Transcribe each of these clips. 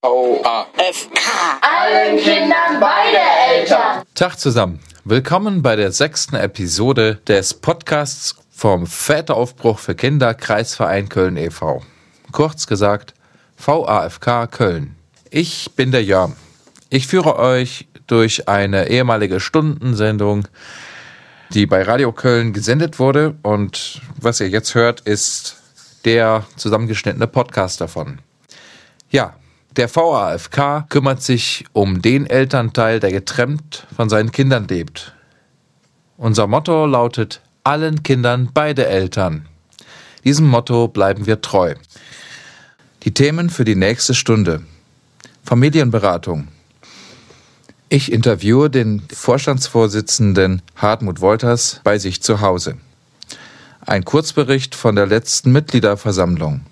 V-A-F-K. Allen Kindern beide Eltern. Tag zusammen. Willkommen bei der sechsten Episode des Podcasts vom Väteraufbruch für Kinder Kreisverein Köln e.V. Kurz gesagt VAFK Köln. Ich bin der Jörn. Ich führe euch durch eine ehemalige Stundensendung, die bei Radio Köln gesendet wurde und was ihr jetzt hört, ist der zusammengeschnittene Podcast davon. Ja, der VAFK kümmert sich um den Elternteil, der getrennt von seinen Kindern lebt. Unser Motto lautet allen Kindern beide Eltern. Diesem Motto bleiben wir treu. Die Themen für die nächste Stunde. Familienberatung. Ich interviewe den Vorstandsvorsitzenden Hartmut Wolters bei sich zu Hause. Ein Kurzbericht von der letzten Mitgliederversammlung.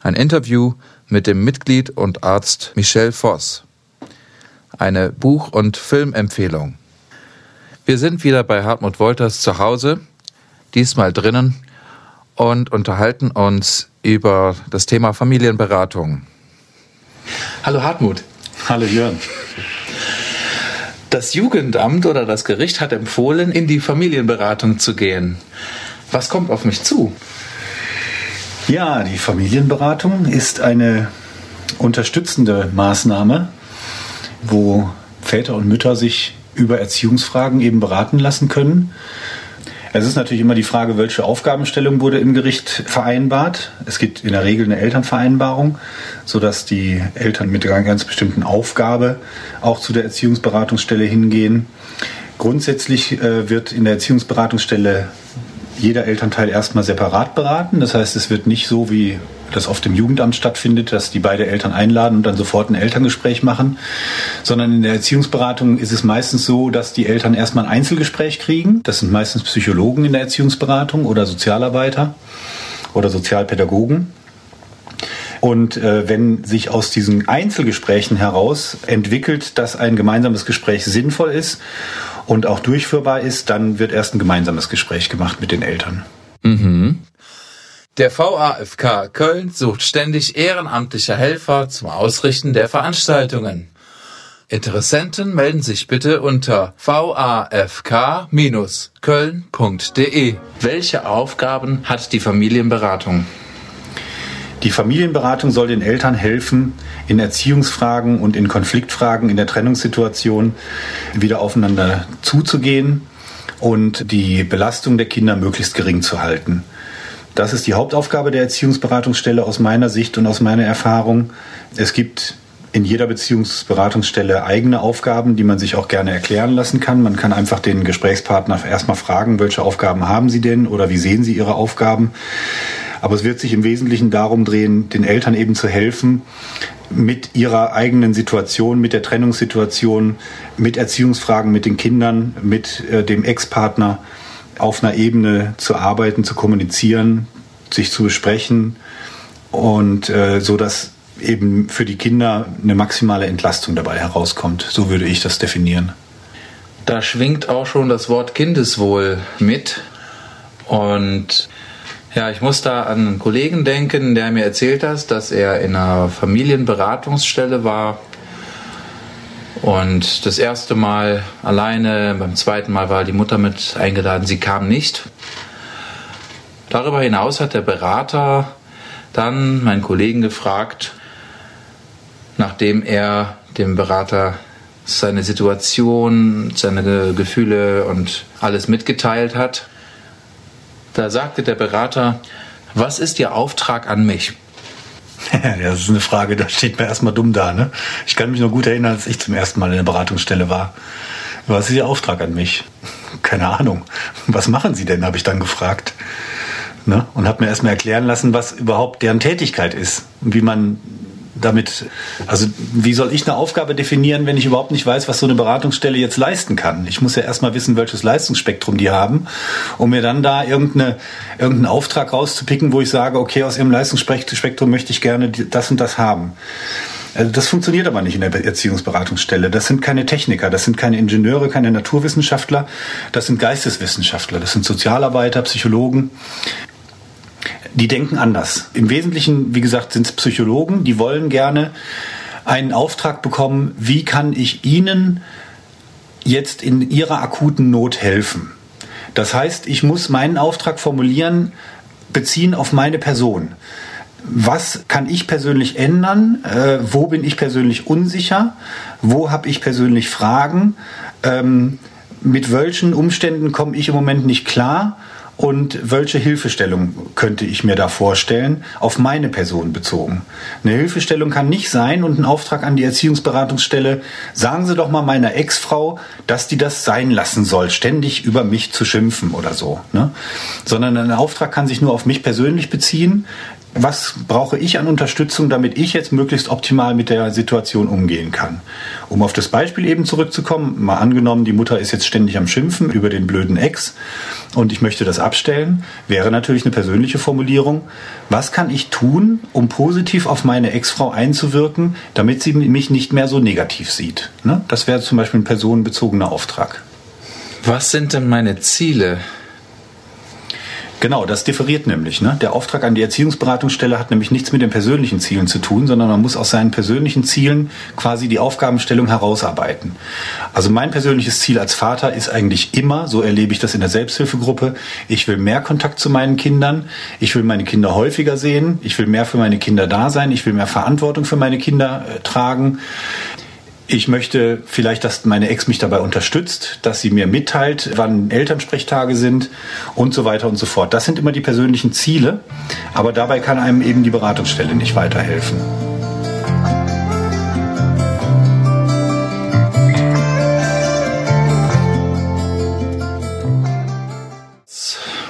Ein Interview mit dem Mitglied und Arzt Michel Voss. Eine Buch- und Filmempfehlung. Wir sind wieder bei Hartmut Wolters zu Hause, diesmal drinnen, und unterhalten uns über das Thema Familienberatung. Hallo Hartmut. Hallo Jörn. Das Jugendamt oder das Gericht hat empfohlen, in die Familienberatung zu gehen. Was kommt auf mich zu? Ja, die Familienberatung ist eine unterstützende Maßnahme, wo Väter und Mütter sich über Erziehungsfragen eben beraten lassen können. Es ist natürlich immer die Frage, welche Aufgabenstellung wurde im Gericht vereinbart. Es gibt in der Regel eine Elternvereinbarung, sodass die Eltern mit einer ganz bestimmten Aufgabe auch zu der Erziehungsberatungsstelle hingehen. Grundsätzlich äh, wird in der Erziehungsberatungsstelle jeder Elternteil erstmal separat beraten. Das heißt, es wird nicht so, wie das oft im Jugendamt stattfindet, dass die beide Eltern einladen und dann sofort ein Elterngespräch machen, sondern in der Erziehungsberatung ist es meistens so, dass die Eltern erstmal ein Einzelgespräch kriegen. Das sind meistens Psychologen in der Erziehungsberatung oder Sozialarbeiter oder Sozialpädagogen. Und äh, wenn sich aus diesen Einzelgesprächen heraus entwickelt, dass ein gemeinsames Gespräch sinnvoll ist und auch durchführbar ist, dann wird erst ein gemeinsames Gespräch gemacht mit den Eltern. Mhm. Der VAFK Köln sucht ständig ehrenamtliche Helfer zum Ausrichten der Veranstaltungen. Interessenten melden sich bitte unter vafk-köln.de. Welche Aufgaben hat die Familienberatung? Die Familienberatung soll den Eltern helfen, in Erziehungsfragen und in Konfliktfragen in der Trennungssituation wieder aufeinander zuzugehen und die Belastung der Kinder möglichst gering zu halten. Das ist die Hauptaufgabe der Erziehungsberatungsstelle aus meiner Sicht und aus meiner Erfahrung. Es gibt in jeder Beziehungsberatungsstelle eigene Aufgaben, die man sich auch gerne erklären lassen kann. Man kann einfach den Gesprächspartner erstmal fragen, welche Aufgaben haben Sie denn oder wie sehen Sie Ihre Aufgaben. Aber es wird sich im Wesentlichen darum drehen, den Eltern eben zu helfen, mit ihrer eigenen Situation, mit der Trennungssituation, mit Erziehungsfragen mit den Kindern, mit äh, dem Ex-Partner auf einer Ebene zu arbeiten, zu kommunizieren, sich zu besprechen und äh, so dass eben für die Kinder eine maximale Entlastung dabei herauskommt. So würde ich das definieren. Da schwingt auch schon das Wort Kindeswohl mit und ja, ich muss da an einen Kollegen denken, der mir erzählt hat, dass er in einer Familienberatungsstelle war und das erste Mal alleine, beim zweiten Mal war die Mutter mit eingeladen, sie kam nicht. Darüber hinaus hat der Berater dann meinen Kollegen gefragt, nachdem er dem Berater seine Situation, seine Gefühle und alles mitgeteilt hat. Da sagte der Berater, was ist Ihr Auftrag an mich? Ja, das ist eine Frage, da steht mir erstmal dumm da. Ne? Ich kann mich noch gut erinnern, als ich zum ersten Mal in der Beratungsstelle war. Was ist Ihr Auftrag an mich? Keine Ahnung. Was machen Sie denn, habe ich dann gefragt. Ne? Und habe mir erstmal erklären lassen, was überhaupt deren Tätigkeit ist und wie man damit, also wie soll ich eine Aufgabe definieren, wenn ich überhaupt nicht weiß, was so eine Beratungsstelle jetzt leisten kann? Ich muss ja erstmal wissen, welches Leistungsspektrum die haben, um mir dann da irgendeine, irgendeinen Auftrag rauszupicken, wo ich sage, okay, aus ihrem Leistungsspektrum möchte ich gerne das und das haben. Also das funktioniert aber nicht in der Erziehungsberatungsstelle. Das sind keine Techniker, das sind keine Ingenieure, keine Naturwissenschaftler, das sind Geisteswissenschaftler, das sind Sozialarbeiter, Psychologen die denken anders. Im Wesentlichen, wie gesagt, sind es Psychologen, die wollen gerne einen Auftrag bekommen, wie kann ich Ihnen jetzt in Ihrer akuten Not helfen. Das heißt, ich muss meinen Auftrag formulieren, beziehen auf meine Person. Was kann ich persönlich ändern? Äh, wo bin ich persönlich unsicher? Wo habe ich persönlich Fragen? Ähm, mit welchen Umständen komme ich im Moment nicht klar? Und welche Hilfestellung könnte ich mir da vorstellen, auf meine Person bezogen. Eine Hilfestellung kann nicht sein und ein Auftrag an die Erziehungsberatungsstelle, sagen Sie doch mal meiner Ex-Frau, dass die das sein lassen soll, ständig über mich zu schimpfen oder so. Ne? Sondern ein Auftrag kann sich nur auf mich persönlich beziehen was brauche ich an Unterstützung, damit ich jetzt möglichst optimal mit der Situation umgehen kann. Um auf das Beispiel eben zurückzukommen, mal angenommen, die Mutter ist jetzt ständig am Schimpfen über den blöden Ex und ich möchte das abstellen, wäre natürlich eine persönliche Formulierung. Was kann ich tun, um positiv auf meine Ex-Frau einzuwirken, damit sie mich nicht mehr so negativ sieht? Ne? Das wäre zum Beispiel ein personenbezogener Auftrag. Was sind denn meine Ziele? Genau, das differiert nämlich. Ne? Der Auftrag an die Erziehungsberatungsstelle hat nämlich nichts mit den persönlichen Zielen zu tun, sondern man muss aus seinen persönlichen Zielen quasi die Aufgabenstellung herausarbeiten. Also mein persönliches Ziel als Vater ist eigentlich immer, so erlebe ich das in der Selbsthilfegruppe, ich will mehr Kontakt zu meinen Kindern, ich will meine Kinder häufiger sehen, ich will mehr für meine Kinder da sein, ich will mehr Verantwortung für meine Kinder äh, tragen. Ich möchte vielleicht, dass meine Ex mich dabei unterstützt, dass sie mir mitteilt, wann Elternsprechtage sind und so weiter und so fort. Das sind immer die persönlichen Ziele, aber dabei kann einem eben die Beratungsstelle nicht weiterhelfen.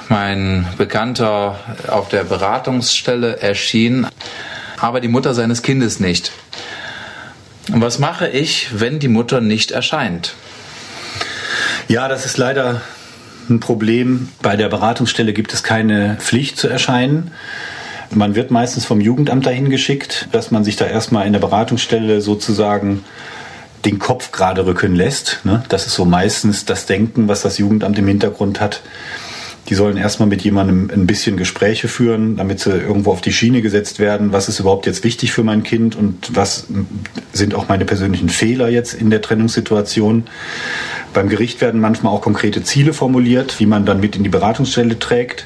Mein Bekannter auf der Beratungsstelle erschien, aber die Mutter seines Kindes nicht. Und was mache ich, wenn die Mutter nicht erscheint? Ja, das ist leider ein Problem. Bei der Beratungsstelle gibt es keine Pflicht zu erscheinen. Man wird meistens vom Jugendamt dahin geschickt, dass man sich da erstmal in der Beratungsstelle sozusagen den Kopf gerade rücken lässt. Ne? Das ist so meistens das Denken, was das Jugendamt im Hintergrund hat. Die sollen erstmal mit jemandem ein bisschen Gespräche führen, damit sie irgendwo auf die Schiene gesetzt werden. Was ist überhaupt jetzt wichtig für mein Kind und was sind auch meine persönlichen Fehler jetzt in der Trennungssituation? Beim Gericht werden manchmal auch konkrete Ziele formuliert, wie man dann mit in die Beratungsstelle trägt.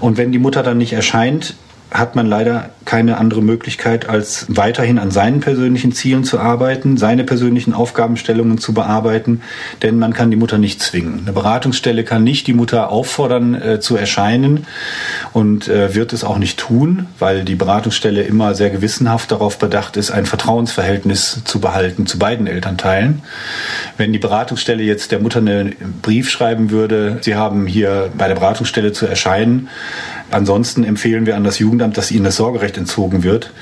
Und wenn die Mutter dann nicht erscheint, hat man leider keine andere Möglichkeit, als weiterhin an seinen persönlichen Zielen zu arbeiten, seine persönlichen Aufgabenstellungen zu bearbeiten, denn man kann die Mutter nicht zwingen. Eine Beratungsstelle kann nicht die Mutter auffordern äh, zu erscheinen und äh, wird es auch nicht tun, weil die Beratungsstelle immer sehr gewissenhaft darauf bedacht ist, ein Vertrauensverhältnis zu behalten zu beiden Elternteilen. Wenn die Beratungsstelle jetzt der Mutter einen Brief schreiben würde, sie haben hier bei der Beratungsstelle zu erscheinen, ansonsten empfehlen wir an das Jugendamt, dass ihnen das Sorgerecht entzogen wird,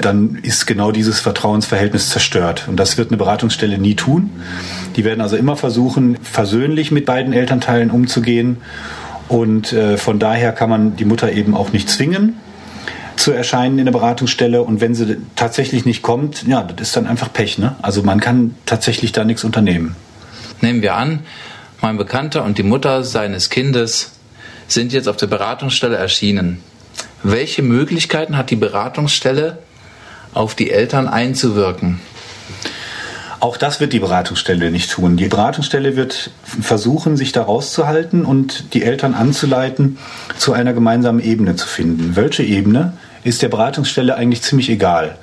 dann ist genau dieses Vertrauensverhältnis zerstört. Und das wird eine Beratungsstelle nie tun. Die werden also immer versuchen, versöhnlich mit beiden Elternteilen umzugehen. Und äh, von daher kann man die Mutter eben auch nicht zwingen zu erscheinen in der Beratungsstelle und wenn sie tatsächlich nicht kommt, ja, das ist dann einfach Pech. Ne? Also man kann tatsächlich da nichts unternehmen. Nehmen wir an, mein Bekannter und die Mutter seines Kindes sind jetzt auf der Beratungsstelle erschienen. Welche Möglichkeiten hat die Beratungsstelle, auf die Eltern einzuwirken? Auch das wird die Beratungsstelle nicht tun. Die Beratungsstelle wird versuchen, sich da rauszuhalten und die Eltern anzuleiten, zu einer gemeinsamen Ebene zu finden. Welche Ebene ist der Beratungsstelle eigentlich ziemlich egal.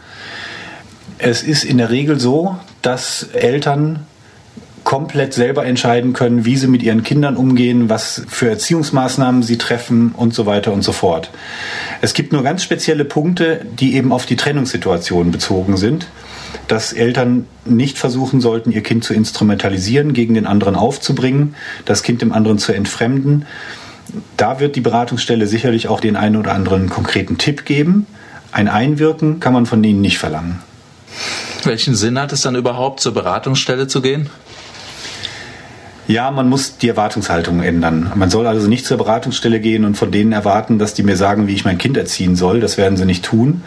Es ist in der Regel so, dass Eltern komplett selber entscheiden können, wie sie mit ihren Kindern umgehen, was für Erziehungsmaßnahmen sie treffen und so weiter und so fort. Es gibt nur ganz spezielle Punkte, die eben auf die Trennungssituation bezogen sind, dass Eltern nicht versuchen sollten, ihr Kind zu instrumentalisieren, gegen den anderen aufzubringen, das Kind dem anderen zu entfremden. Da wird die Beratungsstelle sicherlich auch den einen oder anderen konkreten Tipp geben. Ein Einwirken kann man von ihnen nicht verlangen. Welchen Sinn hat es dann überhaupt, zur Beratungsstelle zu gehen? Ja, man muss die Erwartungshaltung ändern. Man soll also nicht zur Beratungsstelle gehen und von denen erwarten, dass die mir sagen, wie ich mein Kind erziehen soll. Das werden sie nicht tun.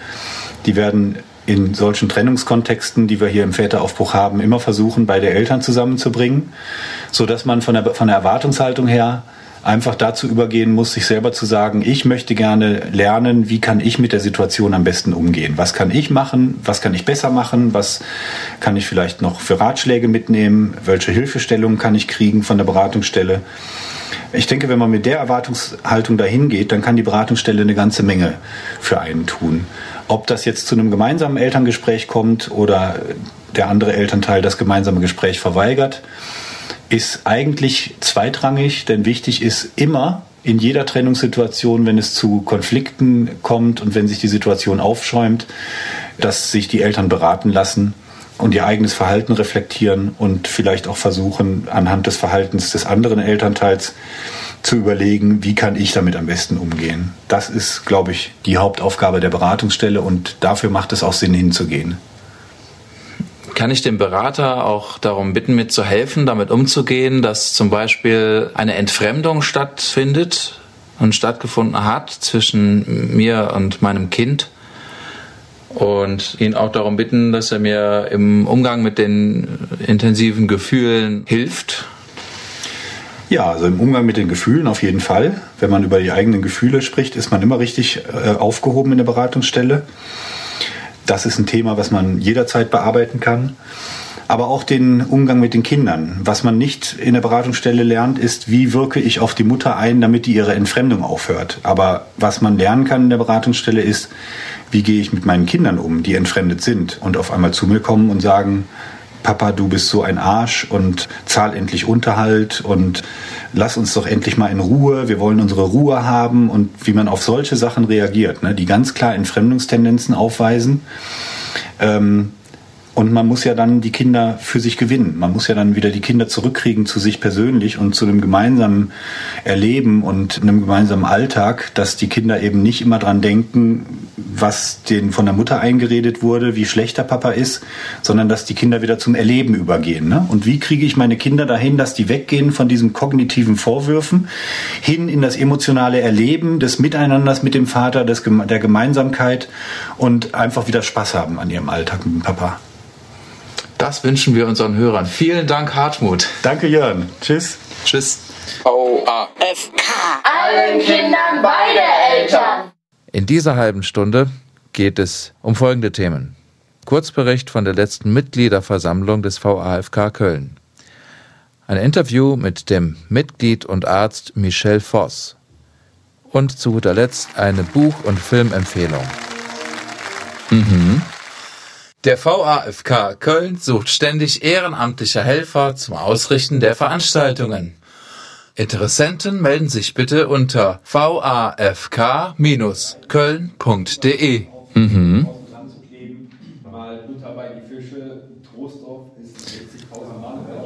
Die werden in solchen Trennungskontexten, die wir hier im Väteraufbruch haben, immer versuchen, beide Eltern zusammenzubringen, so dass man von der, von der Erwartungshaltung her einfach dazu übergehen muss, sich selber zu sagen, ich möchte gerne lernen, wie kann ich mit der Situation am besten umgehen? Was kann ich machen? Was kann ich besser machen? Was kann ich vielleicht noch für Ratschläge mitnehmen? Welche Hilfestellungen kann ich kriegen von der Beratungsstelle? Ich denke, wenn man mit der Erwartungshaltung dahin geht, dann kann die Beratungsstelle eine ganze Menge für einen tun. Ob das jetzt zu einem gemeinsamen Elterngespräch kommt oder der andere Elternteil das gemeinsame Gespräch verweigert, ist eigentlich zweitrangig, denn wichtig ist immer in jeder Trennungssituation, wenn es zu Konflikten kommt und wenn sich die Situation aufschäumt, dass sich die Eltern beraten lassen und ihr eigenes Verhalten reflektieren und vielleicht auch versuchen, anhand des Verhaltens des anderen Elternteils zu überlegen, wie kann ich damit am besten umgehen. Das ist, glaube ich, die Hauptaufgabe der Beratungsstelle und dafür macht es auch Sinn hinzugehen. Kann ich den Berater auch darum bitten, mitzuhelfen, damit umzugehen, dass zum Beispiel eine Entfremdung stattfindet und stattgefunden hat zwischen mir und meinem Kind? Und ihn auch darum bitten, dass er mir im Umgang mit den intensiven Gefühlen hilft? Ja, also im Umgang mit den Gefühlen auf jeden Fall. Wenn man über die eigenen Gefühle spricht, ist man immer richtig äh, aufgehoben in der Beratungsstelle. Das ist ein Thema, was man jederzeit bearbeiten kann. Aber auch den Umgang mit den Kindern. Was man nicht in der Beratungsstelle lernt, ist, wie wirke ich auf die Mutter ein, damit die ihre Entfremdung aufhört. Aber was man lernen kann in der Beratungsstelle ist, wie gehe ich mit meinen Kindern um, die entfremdet sind und auf einmal zu mir kommen und sagen, Papa, du bist so ein Arsch und zahl endlich Unterhalt und lass uns doch endlich mal in Ruhe, wir wollen unsere Ruhe haben und wie man auf solche Sachen reagiert, ne, die ganz klar Entfremdungstendenzen aufweisen. Ähm, und man muss ja dann die Kinder für sich gewinnen. Man muss ja dann wieder die Kinder zurückkriegen zu sich persönlich und zu einem gemeinsamen Erleben und einem gemeinsamen Alltag, dass die Kinder eben nicht immer dran denken, was denen von der Mutter eingeredet wurde, wie schlecht der Papa ist, sondern dass die Kinder wieder zum Erleben übergehen. Ne? Und wie kriege ich meine Kinder dahin, dass die weggehen von diesen kognitiven Vorwürfen hin in das emotionale Erleben des Miteinanders mit dem Vater, des, der Gemeinsamkeit und einfach wieder Spaß haben an ihrem Alltag mit dem Papa. Das wünschen wir unseren Hörern. Vielen Dank, Hartmut. Danke, Jörn. Tschüss. Tschüss. VAFK. Allen Kindern beide Eltern. In dieser halben Stunde geht es um folgende Themen. Kurzbericht von der letzten Mitgliederversammlung des VAFK Köln. Ein Interview mit dem Mitglied und Arzt Michel Voss. Und zu guter Letzt eine Buch- und Filmempfehlung. Mhm. Der VAFK Köln sucht ständig ehrenamtliche Helfer zum Ausrichten der Veranstaltungen. Interessenten melden sich bitte unter vafk-köln.de. Mhm.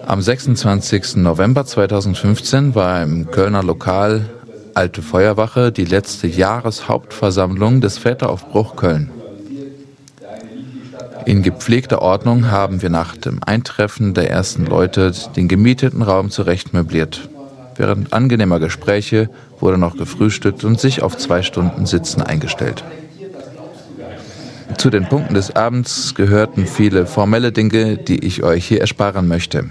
Am 26. November 2015 war im Kölner Lokal Alte Feuerwache die letzte Jahreshauptversammlung des Väteraufbruch Köln. In gepflegter Ordnung haben wir nach dem Eintreffen der ersten Leute den gemieteten Raum zurecht möbliert. Während angenehmer Gespräche wurde noch gefrühstückt und sich auf zwei Stunden Sitzen eingestellt. Zu den Punkten des Abends gehörten viele formelle Dinge, die ich euch hier ersparen möchte.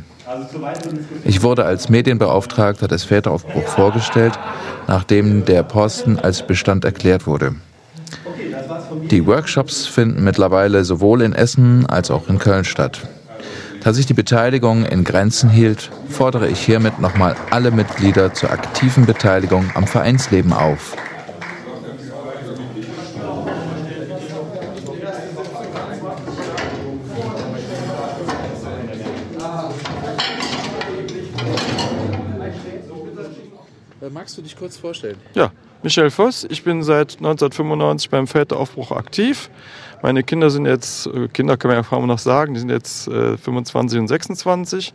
Ich wurde als Medienbeauftragter des Väteraufbruch vorgestellt, nachdem der Posten als Bestand erklärt wurde. Die Workshops finden mittlerweile sowohl in Essen als auch in Köln statt. Da sich die Beteiligung in Grenzen hielt, fordere ich hiermit nochmal alle Mitglieder zur aktiven Beteiligung am Vereinsleben auf. Magst du dich kurz vorstellen? Ja, Michel Voss. Ich bin seit 1995 beim Väteraufbruch aktiv. Meine Kinder sind jetzt, äh, Kinder kann man ja kaum noch sagen, die sind jetzt äh, 25 und 26.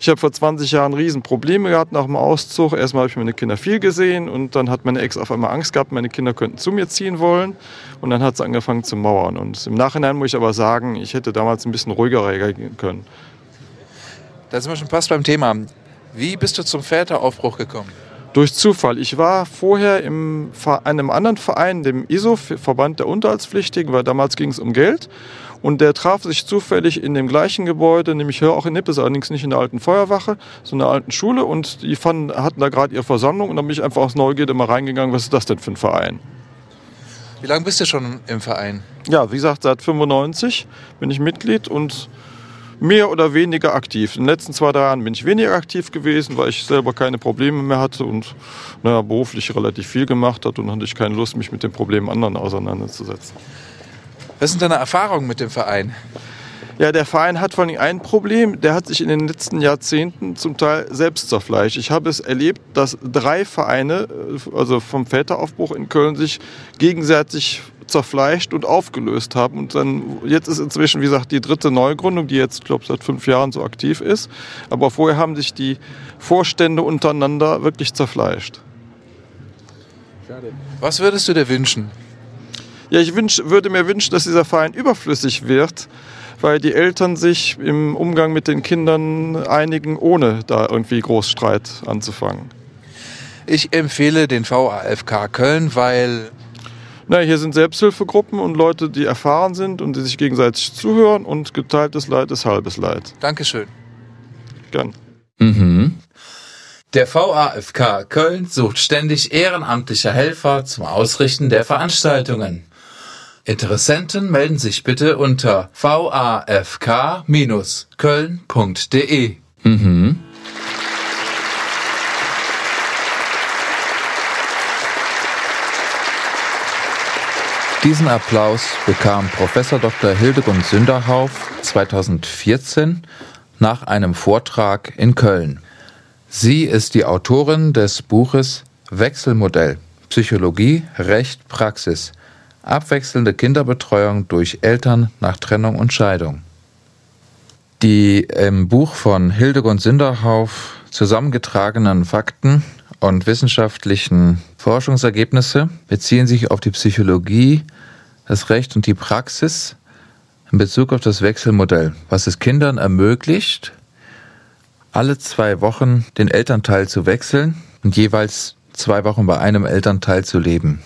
Ich habe vor 20 Jahren riesen Probleme gehabt nach dem Auszug. Erstmal habe ich meine Kinder viel gesehen und dann hat meine Ex auf einmal Angst gehabt, meine Kinder könnten zu mir ziehen wollen. Und dann hat sie angefangen zu mauern. Und im Nachhinein muss ich aber sagen, ich hätte damals ein bisschen ruhiger reagieren können. Da sind wir schon fast beim Thema. Wie bist du zum Väteraufbruch gekommen? Durch Zufall. Ich war vorher in einem anderen Verein, dem ISO, Verband der Unterhaltspflichtigen, weil damals ging es um Geld. Und der traf sich zufällig in dem gleichen Gebäude, nämlich hier auch in Nippes, allerdings nicht in der alten Feuerwache, sondern in der alten Schule. Und die fanden, hatten da gerade ihre Versammlung und dann bin ich einfach aus Neugierde mal reingegangen, was ist das denn für ein Verein? Wie lange bist du schon im Verein? Ja, wie gesagt, seit 95 bin ich Mitglied und mehr oder weniger aktiv. In den letzten zwei, drei Jahren bin ich weniger aktiv gewesen, weil ich selber keine Probleme mehr hatte und naja, beruflich relativ viel gemacht hat und hatte ich keine Lust, mich mit den Problemen anderen auseinanderzusetzen. Was sind deine Erfahrungen mit dem Verein? Ja, der Verein hat vor allem ein Problem. Der hat sich in den letzten Jahrzehnten zum Teil selbst zerfleischt. Ich habe es erlebt, dass drei Vereine, also vom Väteraufbruch in Köln, sich gegenseitig zerfleischt und aufgelöst haben. Und dann, jetzt ist inzwischen, wie gesagt, die dritte Neugründung, die jetzt, glaube seit fünf Jahren so aktiv ist. Aber vorher haben sich die Vorstände untereinander wirklich zerfleischt. Was würdest du dir wünschen? Ja, ich wünsch, würde mir wünschen, dass dieser Verein überflüssig wird, weil die Eltern sich im Umgang mit den Kindern einigen, ohne da irgendwie Großstreit anzufangen. Ich empfehle den VAFK Köln, weil na, hier sind Selbsthilfegruppen und Leute, die erfahren sind und die sich gegenseitig zuhören und geteiltes Leid ist halbes Leid. Dankeschön. Gern. Mhm. Der VAFK Köln sucht ständig ehrenamtliche Helfer zum Ausrichten der Veranstaltungen. Interessenten melden sich bitte unter vafk-köln.de. Mhm. Diesen Applaus bekam Professor Dr. Hildegund Sünderhauf 2014 nach einem Vortrag in Köln. Sie ist die Autorin des Buches Wechselmodell Psychologie, Recht, Praxis abwechselnde Kinderbetreuung durch Eltern nach Trennung und Scheidung. Die im Buch von Hildegund Sinderhauf zusammengetragenen Fakten und wissenschaftlichen Forschungsergebnisse beziehen sich auf die Psychologie, das Recht und die Praxis in Bezug auf das Wechselmodell, was es Kindern ermöglicht, alle zwei Wochen den Elternteil zu wechseln und jeweils zwei Wochen bei einem Elternteil zu leben.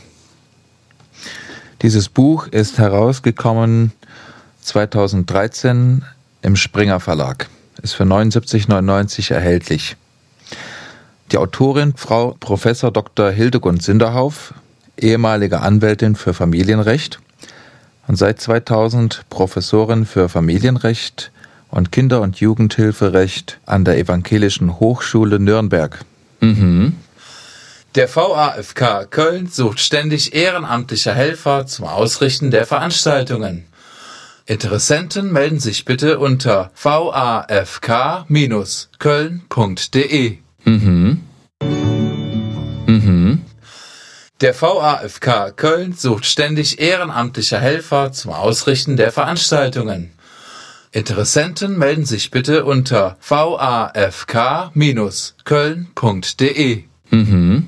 Dieses Buch ist herausgekommen 2013 im Springer Verlag. Ist für 79,99 erhältlich. Die Autorin, Frau Professor Dr. Hildegund Sinderhauf, ehemalige Anwältin für Familienrecht und seit 2000 Professorin für Familienrecht und Kinder- und Jugendhilferecht an der Evangelischen Hochschule Nürnberg. Mhm. Der VAFK Köln sucht ständig ehrenamtliche Helfer zum Ausrichten der Veranstaltungen. Interessenten melden sich bitte unter vafk-köln.de. Mhm. Mhm. Der VAFK Köln sucht ständig ehrenamtliche Helfer zum Ausrichten der Veranstaltungen. Interessenten melden sich bitte unter vafk-köln.de. Mhm.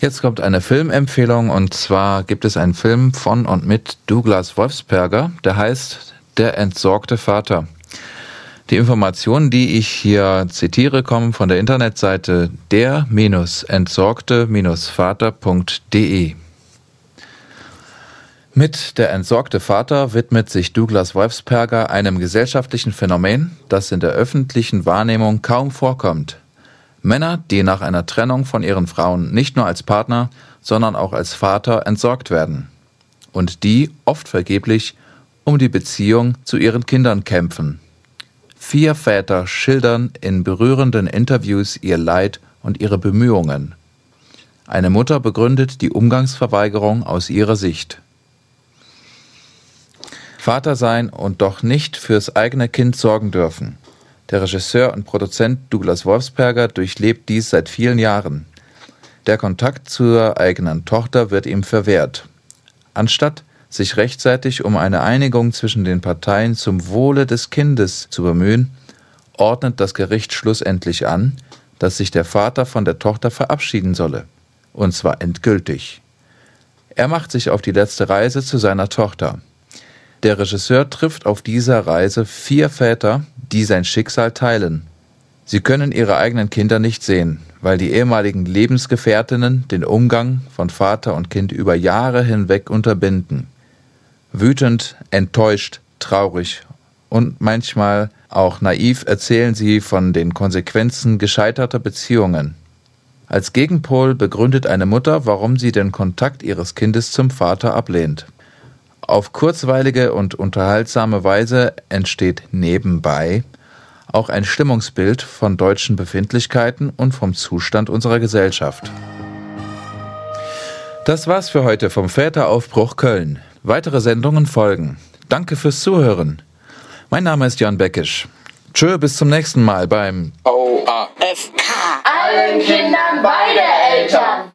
Jetzt kommt eine Filmempfehlung und zwar gibt es einen Film von und mit Douglas Wolfsberger, der heißt Der entsorgte Vater. Die Informationen, die ich hier zitiere, kommen von der Internetseite der-entsorgte-vater.de. Mit Der entsorgte Vater widmet sich Douglas Wolfsberger einem gesellschaftlichen Phänomen, das in der öffentlichen Wahrnehmung kaum vorkommt. Männer, die nach einer Trennung von ihren Frauen nicht nur als Partner, sondern auch als Vater entsorgt werden. Und die, oft vergeblich, um die Beziehung zu ihren Kindern kämpfen. Vier Väter schildern in berührenden Interviews ihr Leid und ihre Bemühungen. Eine Mutter begründet die Umgangsverweigerung aus ihrer Sicht. Vater sein und doch nicht fürs eigene Kind sorgen dürfen. Der Regisseur und Produzent Douglas Wolfsberger durchlebt dies seit vielen Jahren. Der Kontakt zur eigenen Tochter wird ihm verwehrt. Anstatt sich rechtzeitig um eine Einigung zwischen den Parteien zum Wohle des Kindes zu bemühen, ordnet das Gericht schlussendlich an, dass sich der Vater von der Tochter verabschieden solle, und zwar endgültig. Er macht sich auf die letzte Reise zu seiner Tochter. Der Regisseur trifft auf dieser Reise vier Väter, die sein Schicksal teilen. Sie können ihre eigenen Kinder nicht sehen, weil die ehemaligen Lebensgefährtinnen den Umgang von Vater und Kind über Jahre hinweg unterbinden. Wütend, enttäuscht, traurig und manchmal auch naiv erzählen sie von den Konsequenzen gescheiterter Beziehungen. Als Gegenpol begründet eine Mutter, warum sie den Kontakt ihres Kindes zum Vater ablehnt. Auf kurzweilige und unterhaltsame Weise entsteht nebenbei auch ein Stimmungsbild von deutschen Befindlichkeiten und vom Zustand unserer Gesellschaft. Das war's für heute vom Väteraufbruch Köln. Weitere Sendungen folgen. Danke fürs Zuhören. Mein Name ist Jan Beckisch. Tschö, bis zum nächsten Mal beim OAFK. Allen Kindern beide Eltern.